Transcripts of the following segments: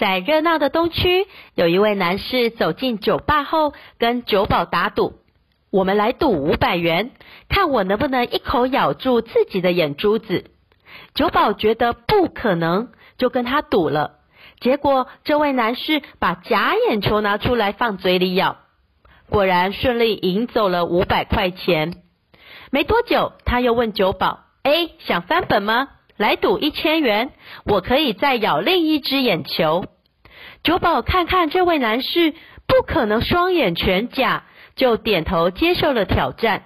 在热闹的东区，有一位男士走进酒吧后，跟酒保打赌：“我们来赌五百元，看我能不能一口咬住自己的眼珠子。”酒保觉得不可能，就跟他赌了。结果，这位男士把假眼球拿出来放嘴里咬，果然顺利赢走了五百块钱。没多久，他又问酒保：“哎，想翻本吗？”来赌一千元，我可以再咬另一只眼球。酒保看看这位男士不可能双眼全假，就点头接受了挑战。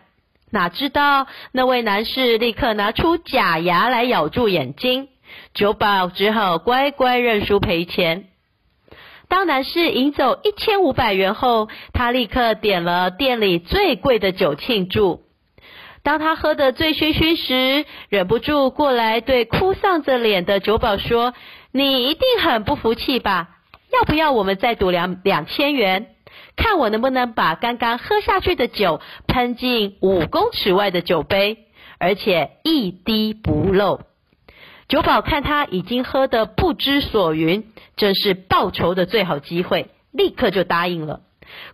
哪知道那位男士立刻拿出假牙来咬住眼睛，酒保只好乖乖认输赔钱。当男士赢走一千五百元后，他立刻点了店里最贵的酒庆祝。当他喝得醉醺醺时，忍不住过来对哭丧着脸的酒保说：“你一定很不服气吧？要不要我们再赌两两千元，看我能不能把刚刚喝下去的酒喷进五公尺外的酒杯，而且一滴不漏。”酒保看他已经喝得不知所云，正是报仇的最好机会，立刻就答应了。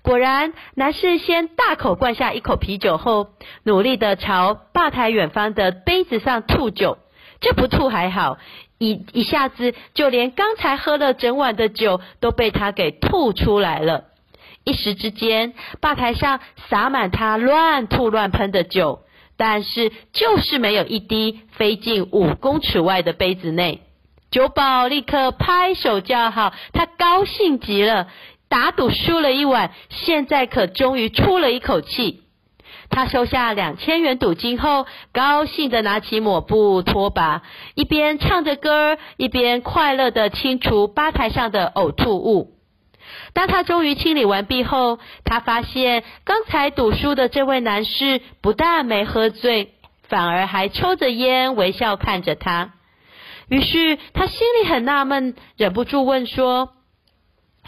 果然，男士先大口灌下一口啤酒后，努力的朝吧台远方的杯子上吐酒。这不吐还好，一一下子就连刚才喝了整晚的酒都被他给吐出来了。一时之间，吧台上洒满他乱吐乱喷的酒，但是就是没有一滴飞进五公尺外的杯子内。酒保立刻拍手叫好，他高兴极了。打赌输了一晚，现在可终于出了一口气。他收下两千元赌金后，高兴地拿起抹布拖把，一边唱着歌，一边快乐地清除吧台上的呕吐物。当他终于清理完毕后，他发现刚才赌输的这位男士不但没喝醉，反而还抽着烟，微笑看着他。于是他心里很纳闷，忍不住问说，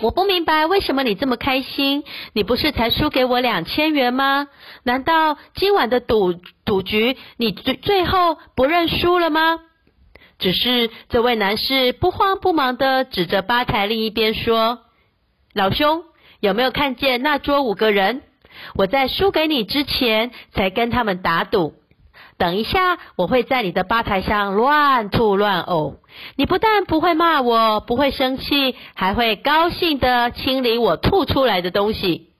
我不明白为什么你这么开心？你不是才输给我两千元吗？难道今晚的赌赌局你最最后不认输了吗？只是这位男士不慌不忙地指着吧台另一边说：“老兄，有没有看见那桌五个人？我在输给你之前才跟他们打赌。”等一下，我会在你的吧台上乱吐乱呕。你不但不会骂我，不会生气，还会高兴地清理我吐出来的东西，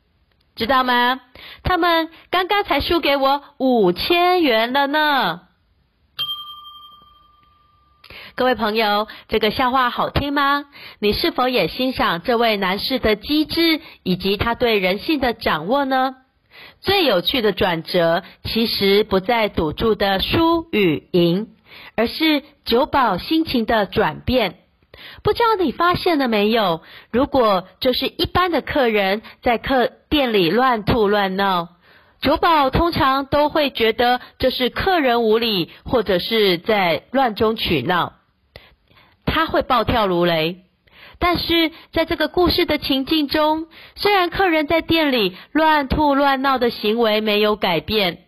知道吗？他们刚刚才输给我五千元了呢。各位朋友，这个笑话好听吗？你是否也欣赏这位男士的机智以及他对人性的掌握呢？最有趣的转折，其实不在赌注的输与赢，而是酒保心情的转变。不知道你发现了没有？如果就是一般的客人在客店里乱吐乱闹，酒保通常都会觉得这是客人无礼，或者是在乱中取闹，他会暴跳如雷。但是在这个故事的情境中，虽然客人在店里乱吐乱闹的行为没有改变，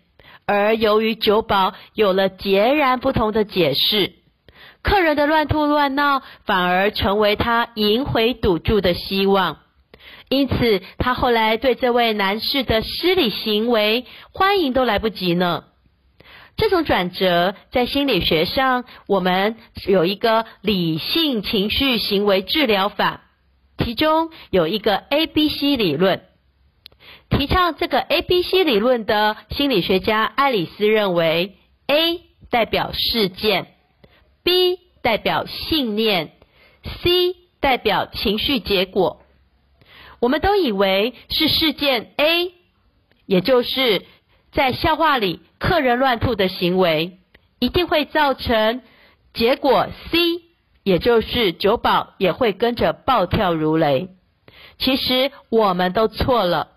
而由于酒保有了截然不同的解释，客人的乱吐乱闹反而成为他赢回赌注的希望。因此，他后来对这位男士的失礼行为欢迎都来不及呢。这种转折在心理学上，我们有一个理性情绪行为治疗法，其中有一个 ABC 理论。提倡这个 ABC 理论的心理学家爱丽丝认为，A 代表事件，B 代表信念，C 代表情绪结果。我们都以为是事件 A，也就是在笑话里。客人乱吐的行为一定会造成结果 C，也就是酒保也会跟着暴跳如雷。其实我们都错了，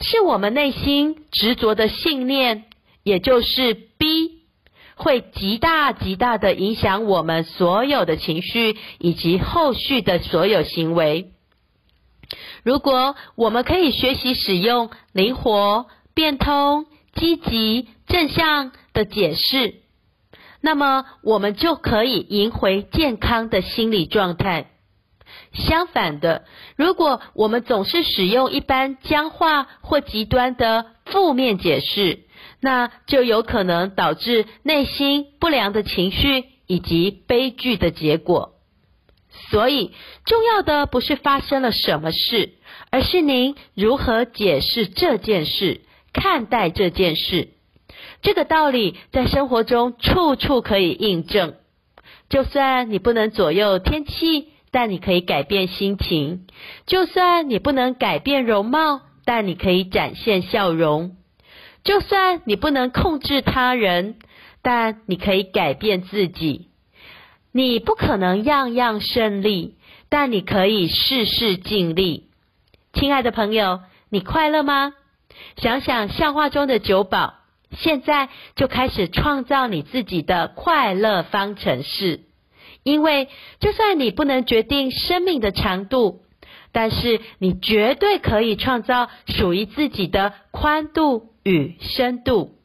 是我们内心执着的信念，也就是 B，会极大极大的影响我们所有的情绪以及后续的所有行为。如果我们可以学习使用灵活、变通、积极、正向的解释，那么我们就可以赢回健康的心理状态。相反的，如果我们总是使用一般僵化或极端的负面解释，那就有可能导致内心不良的情绪以及悲剧的结果。所以，重要的不是发生了什么事，而是您如何解释这件事，看待这件事。这个道理在生活中处处可以印证。就算你不能左右天气，但你可以改变心情；就算你不能改变容貌，但你可以展现笑容；就算你不能控制他人，但你可以改变自己。你不可能样样胜利，但你可以事事尽力。亲爱的朋友，你快乐吗？想想笑话中的九宝，现在就开始创造你自己的快乐方程式。因为就算你不能决定生命的长度，但是你绝对可以创造属于自己的宽度与深度。